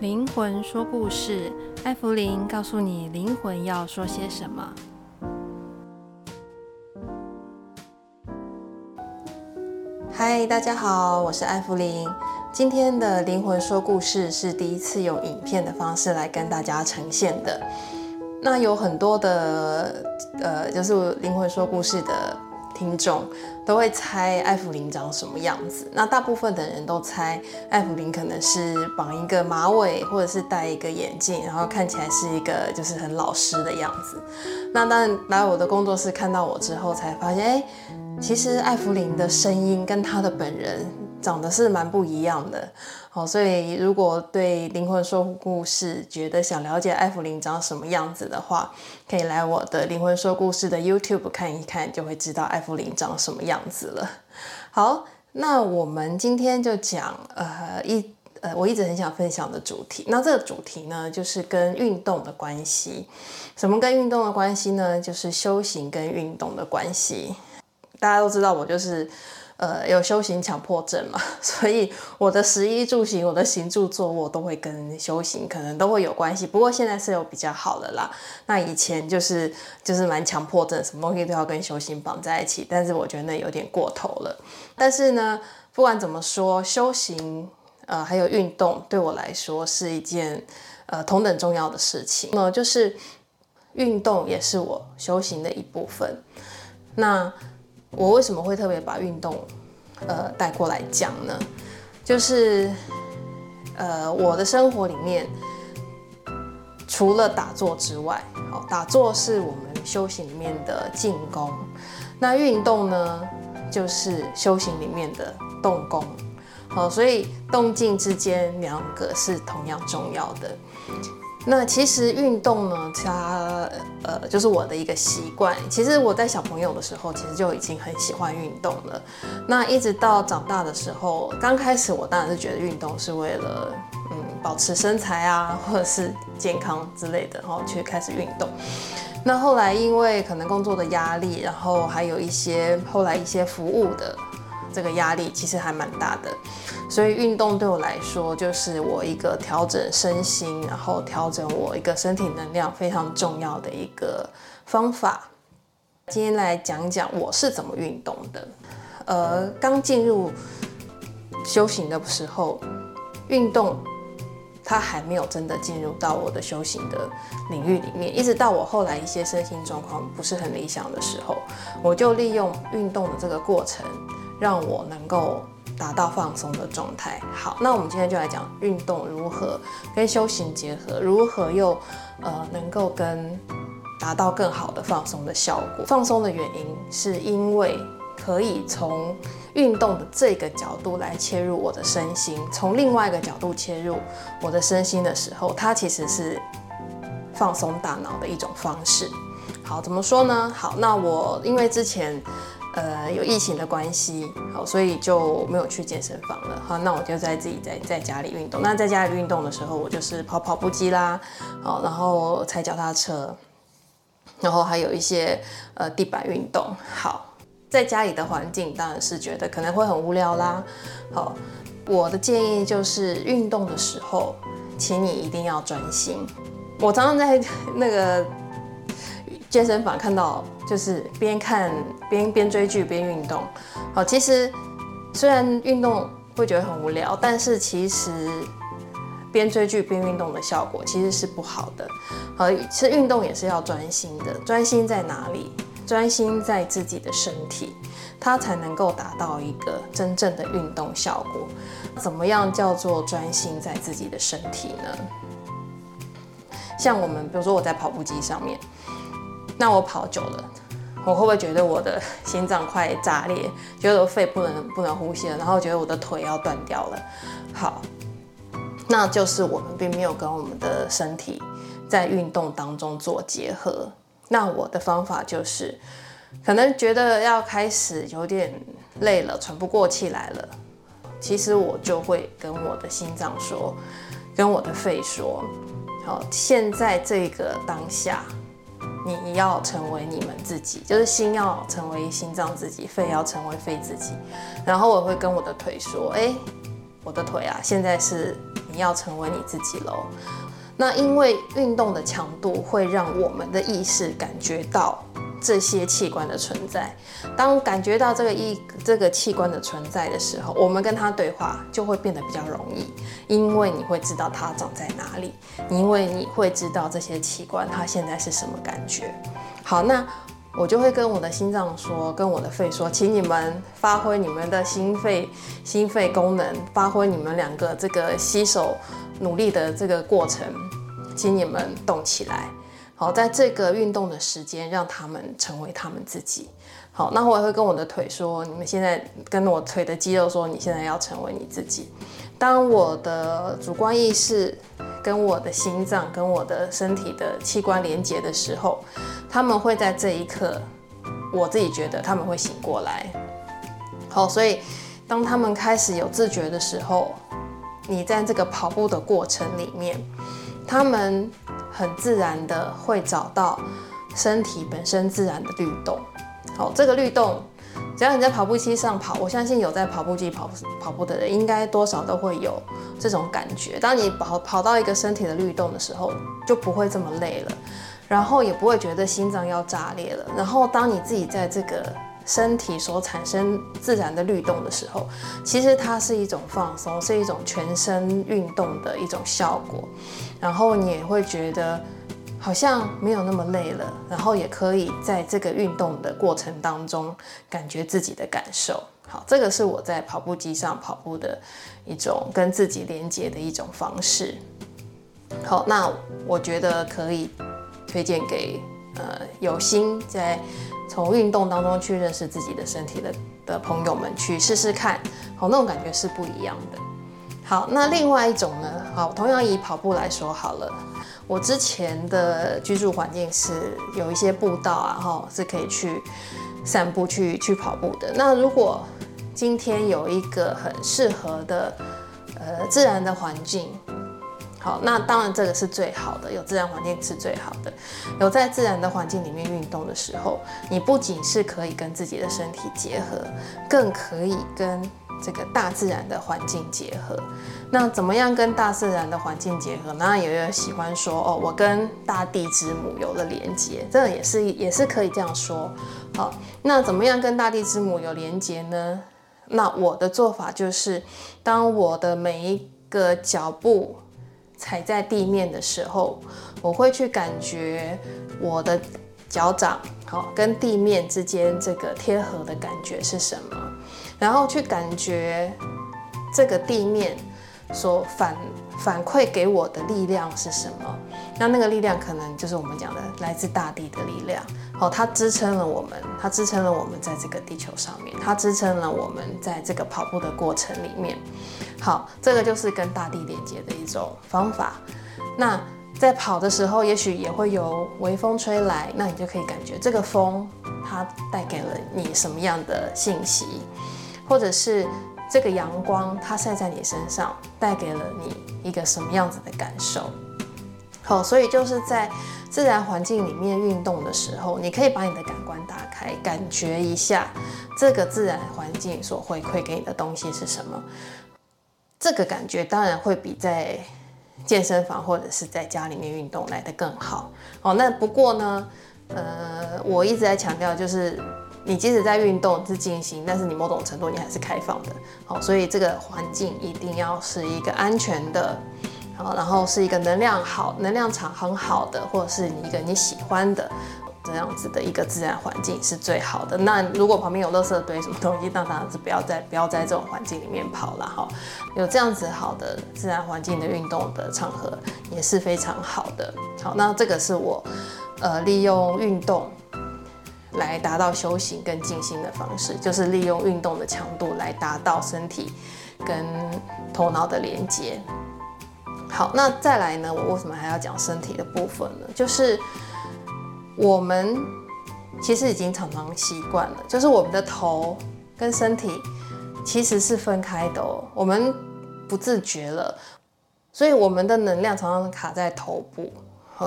灵魂说故事，艾芙琳告诉你灵魂要说些什么。嗨，大家好，我是艾芙琳。今天的灵魂说故事是第一次用影片的方式来跟大家呈现的。那有很多的呃，就是灵魂说故事的。听众都会猜艾芙琳长什么样子，那大部分的人都猜艾芙琳可能是绑一个马尾，或者是戴一个眼镜，然后看起来是一个就是很老实的样子。那当来我的工作室看到我之后，才发现，哎，其实艾芙琳的声音跟她的本人长得是蛮不一样的。好，所以如果对灵魂说故事觉得想了解艾芙灵长什么样子的话，可以来我的灵魂说故事的 YouTube 看一看，就会知道艾芙灵长什么样子了。好，那我们今天就讲呃一呃我一直很想分享的主题。那这个主题呢，就是跟运动的关系。什么跟运动的关系呢？就是修行跟运动的关系。大家都知道，我就是。呃，有修行强迫症嘛，所以我的食衣住行，我的行住坐卧都会跟修行可能都会有关系。不过现在是有比较好的啦。那以前就是就是蛮强迫症，什么东西都要跟修行绑在一起。但是我觉得那有点过头了。但是呢，不管怎么说，修行呃还有运动对我来说是一件呃同等重要的事情。那就是运动也是我修行的一部分。那我为什么会特别把运动，呃，带过来讲呢？就是，呃，我的生活里面，除了打坐之外，好，打坐是我们修行里面的静功，那运动呢，就是修行里面的动功，好，所以动静之间两个是同样重要的。那其实运动呢，它呃就是我的一个习惯。其实我在小朋友的时候，其实就已经很喜欢运动了。那一直到长大的时候，刚开始我当然是觉得运动是为了嗯保持身材啊，或者是健康之类的，然后去开始运动。那后来因为可能工作的压力，然后还有一些后来一些服务的。这个压力其实还蛮大的，所以运动对我来说就是我一个调整身心，然后调整我一个身体能量非常重要的一个方法。今天来讲讲我是怎么运动的。呃，刚进入修行的时候，运动它还没有真的进入到我的修行的领域里面，一直到我后来一些身心状况不是很理想的时候，我就利用运动的这个过程。让我能够达到放松的状态。好，那我们今天就来讲运动如何跟修行结合，如何又呃能够跟达到更好的放松的效果。放松的原因是因为可以从运动的这个角度来切入我的身心，从另外一个角度切入我的身心的时候，它其实是放松大脑的一种方式。好，怎么说呢？好，那我因为之前。呃，有疫情的关系，好，所以就没有去健身房了。好，那我就在自己在在家里运动。那在家里运动的时候，我就是跑跑步机啦，好，然后踩脚踏车，然后还有一些呃地板运动。好，在家里的环境当然是觉得可能会很无聊啦。好，我的建议就是运动的时候，请你一定要专心。我常常在那个。健身房看到就是边看边边追剧边运动，好，其实虽然运动会觉得很无聊，但是其实边追剧边运动的效果其实是不好的。好，其实运动也是要专心的，专心在哪里？专心在自己的身体，它才能够达到一个真正的运动效果。怎么样叫做专心在自己的身体呢？像我们，比如说我在跑步机上面。那我跑久了，我会不会觉得我的心脏快炸裂，觉得我肺不能不能呼吸了，然后觉得我的腿要断掉了？好，那就是我们并没有跟我们的身体在运动当中做结合。那我的方法就是，可能觉得要开始有点累了，喘不过气来了，其实我就会跟我的心脏说，跟我的肺说，好，现在这个当下。你要成为你们自己，就是心要成为心脏自己，肺要成为肺自己。然后我会跟我的腿说：“哎，我的腿啊，现在是你要成为你自己喽。那因为运动的强度会让我们的意识感觉到这些器官的存在。当感觉到这个一这个器官的存在的时候，我们跟它对话就会变得比较容易，因为你会知道它长在哪里，因为你会知道这些器官它现在是什么感觉。好，那我就会跟我的心脏说，跟我的肺说，请你们发挥你们的心肺心肺功能，发挥你们两个这个携手努力的这个过程，请你们动起来。好，在这个运动的时间，让他们成为他们自己。好，那我也会跟我的腿说，你们现在跟我腿的肌肉说，你现在要成为你自己。当我的主观意识跟我的心脏跟我的身体的器官连接的时候，他们会在这一刻，我自己觉得他们会醒过来。好，所以当他们开始有自觉的时候，你在这个跑步的过程里面，他们很自然的会找到身体本身自然的律动。好，这个律动，只要你在跑步机上跑，我相信有在跑步机跑跑步的人，应该多少都会有这种感觉。当你跑跑到一个身体的律动的时候，就不会这么累了。然后也不会觉得心脏要炸裂了。然后当你自己在这个身体所产生自然的律动的时候，其实它是一种放松，是一种全身运动的一种效果。然后你也会觉得好像没有那么累了。然后也可以在这个运动的过程当中感觉自己的感受。好，这个是我在跑步机上跑步的一种跟自己连接的一种方式。好，那我觉得可以。推荐给呃有心在从运动当中去认识自己的身体的的朋友们去试试看，好，那种感觉是不一样的。好，那另外一种呢，好，同样以跑步来说好了，我之前的居住环境是有一些步道啊，哈，是可以去散步去去跑步的。那如果今天有一个很适合的呃自然的环境。好，那当然这个是最好的，有自然环境是最好的。有在自然的环境里面运动的时候，你不仅是可以跟自己的身体结合，更可以跟这个大自然的环境结合。那怎么样跟大自然的环境结合？那有人喜欢说哦，我跟大地之母有了连接，这也是也是可以这样说。好，那怎么样跟大地之母有连接呢？那我的做法就是，当我的每一个脚步。踩在地面的时候，我会去感觉我的脚掌好跟地面之间这个贴合的感觉是什么，然后去感觉这个地面所反反馈给我的力量是什么。那那个力量可能就是我们讲的来自大地的力量，好，它支撑了我们，它支撑了我们在这个地球上面，它支撑了我们在这个跑步的过程里面。好，这个就是跟大地连接的一种方法。那在跑的时候，也许也会有微风吹来，那你就可以感觉这个风它带给了你什么样的信息，或者是这个阳光它晒在你身上，带给了你一个什么样子的感受。好，所以就是在自然环境里面运动的时候，你可以把你的感官打开，感觉一下这个自然环境所回馈给你的东西是什么。这个感觉当然会比在健身房或者是在家里面运动来得更好哦。那不过呢，呃，我一直在强调，就是你即使在运动是进行，但是你某种程度你还是开放的哦。所以这个环境一定要是一个安全的，好然后是一个能量好、能量场很好的，或者是你一个你喜欢的。这样子的一个自然环境是最好的。那如果旁边有垃圾堆什么东西，那当然是不要在不要在这种环境里面跑了哈。有这样子好的自然环境的运动的场合也是非常好的。好，那这个是我呃利用运动来达到修行跟静心的方式，就是利用运动的强度来达到身体跟头脑的连接。好，那再来呢，我为什么还要讲身体的部分呢？就是。我们其实已经常常习惯了，就是我们的头跟身体其实是分开的，我们不自觉了，所以我们的能量常常卡在头部，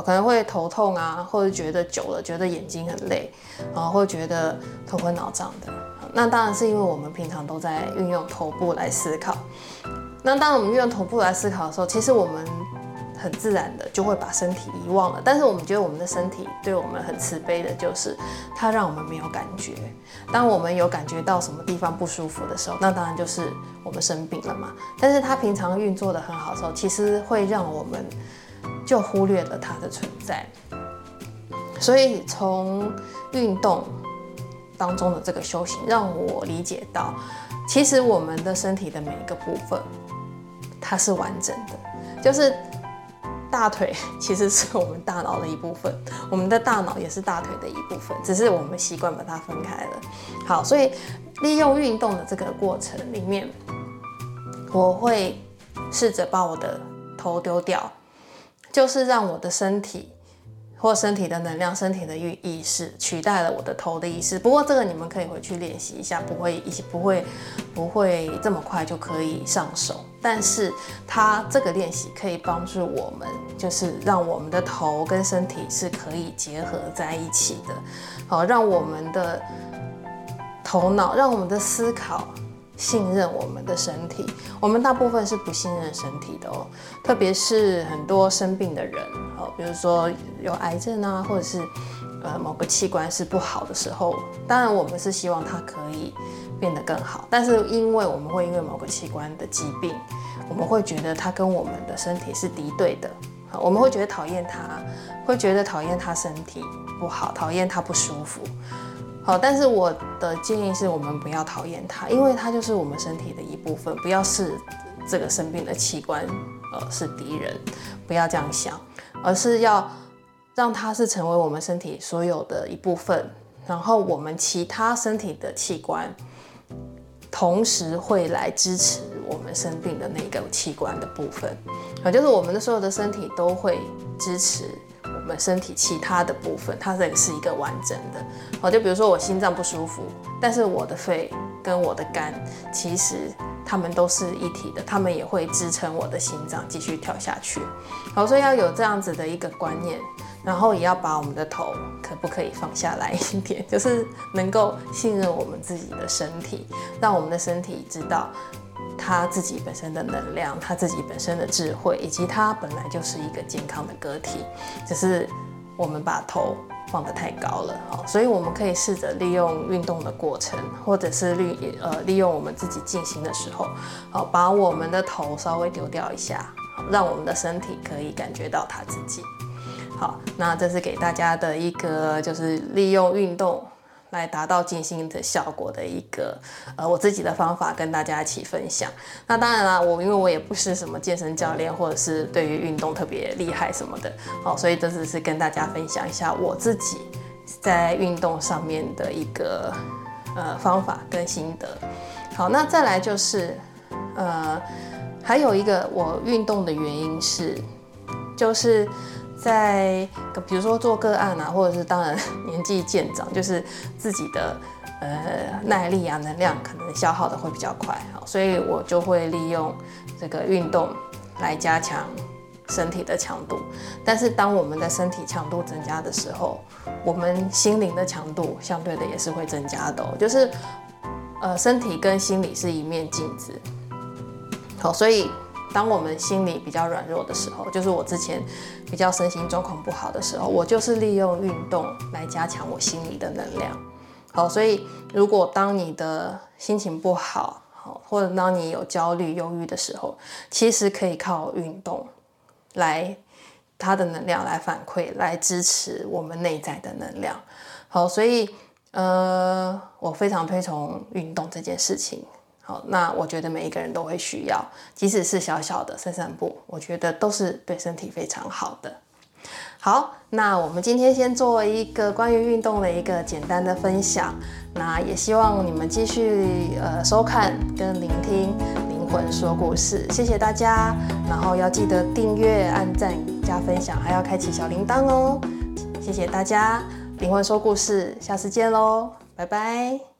可能会头痛啊，或者觉得久了觉得眼睛很累，然后会觉得头昏脑胀的。那当然是因为我们平常都在运用头部来思考。那当我们运用头部来思考的时候，其实我们很自然的就会把身体遗忘了。但是我们觉得我们的身体对我们很慈悲的，就是它让我们没有感觉。当我们有感觉到什么地方不舒服的时候，那当然就是我们生病了嘛。但是它平常运作的很好的时候，其实会让我们就忽略了它的存在。所以从运动当中的这个修行，让我理解到，其实我们的身体的每一个部分，它是完整的。就是大腿 其实是我们大脑的一部分，我们的大脑也是大腿的一部分，只是我们习惯把它分开了。好，所以利用运动的这个过程里面，我会试着把我的头丢掉，就是让我的身体。或身体的能量、身体的意意识取代了我的头的意识。不过这个你们可以回去练习一下，不会一不会不会这么快就可以上手。但是它这个练习可以帮助我们，就是让我们的头跟身体是可以结合在一起的。好，让我们的头脑，让我们的思考。信任我们的身体，我们大部分是不信任身体的哦，特别是很多生病的人，哦，比如说有癌症啊，或者是呃某个器官是不好的时候，当然我们是希望它可以变得更好，但是因为我们会因为某个器官的疾病，我们会觉得它跟我们的身体是敌对的，好我们会觉得讨厌它，会觉得讨厌它身体不好，讨厌它不舒服。好，但是我的建议是我们不要讨厌它，因为它就是我们身体的一部分，不要视这个生病的器官，呃，是敌人，不要这样想，而是要让它是成为我们身体所有的一部分，然后我们其他身体的器官，同时会来支持我们生病的那个器官的部分，啊，就是我们的所有的身体都会支持。身体其他的部分，它这个是一个完整的。好，就比如说我心脏不舒服，但是我的肺跟我的肝，其实它们都是一体的，它们也会支撑我的心脏继续跳下去。好，所以要有这样子的一个观念，然后也要把我们的头可不可以放下来一点，就是能够信任我们自己的身体，让我们的身体知道。他自己本身的能量，他自己本身的智慧，以及他本来就是一个健康的个体，只是我们把头放得太高了，好，所以我们可以试着利用运动的过程，或者是利呃利用我们自己进行的时候，好，把我们的头稍微丢掉一下，让我们的身体可以感觉到他自己。好，那这是给大家的一个就是利用运动。来达到静心的效果的一个，呃，我自己的方法跟大家一起分享。那当然啦，我因为我也不是什么健身教练，或者是对于运动特别厉害什么的，好，所以这只是跟大家分享一下我自己在运动上面的一个呃方法跟心得。好，那再来就是，呃，还有一个我运动的原因是，就是。在比如说做个案啊，或者是当然年纪渐长，就是自己的呃耐力啊、能量可能消耗的会比较快，好，所以我就会利用这个运动来加强身体的强度。但是当我们的身体强度增加的时候，我们心灵的强度相对的也是会增加的哦，就是呃身体跟心理是一面镜子，好，所以。当我们心里比较软弱的时候，就是我之前比较身心状况不好的时候，我就是利用运动来加强我心里的能量。好，所以如果当你的心情不好，好，或者当你有焦虑、忧郁的时候，其实可以靠运动来它的能量来反馈，来支持我们内在的能量。好，所以呃，我非常推崇运动这件事情。好，那我觉得每一个人都会需要，即使是小小的散散步，我觉得都是对身体非常好的。好，那我们今天先做一个关于运动的一个简单的分享，那也希望你们继续呃收看跟聆听灵魂说故事，谢谢大家，然后要记得订阅、按赞、加分享，还要开启小铃铛哦，谢谢大家，灵魂说故事，下次见喽，拜拜。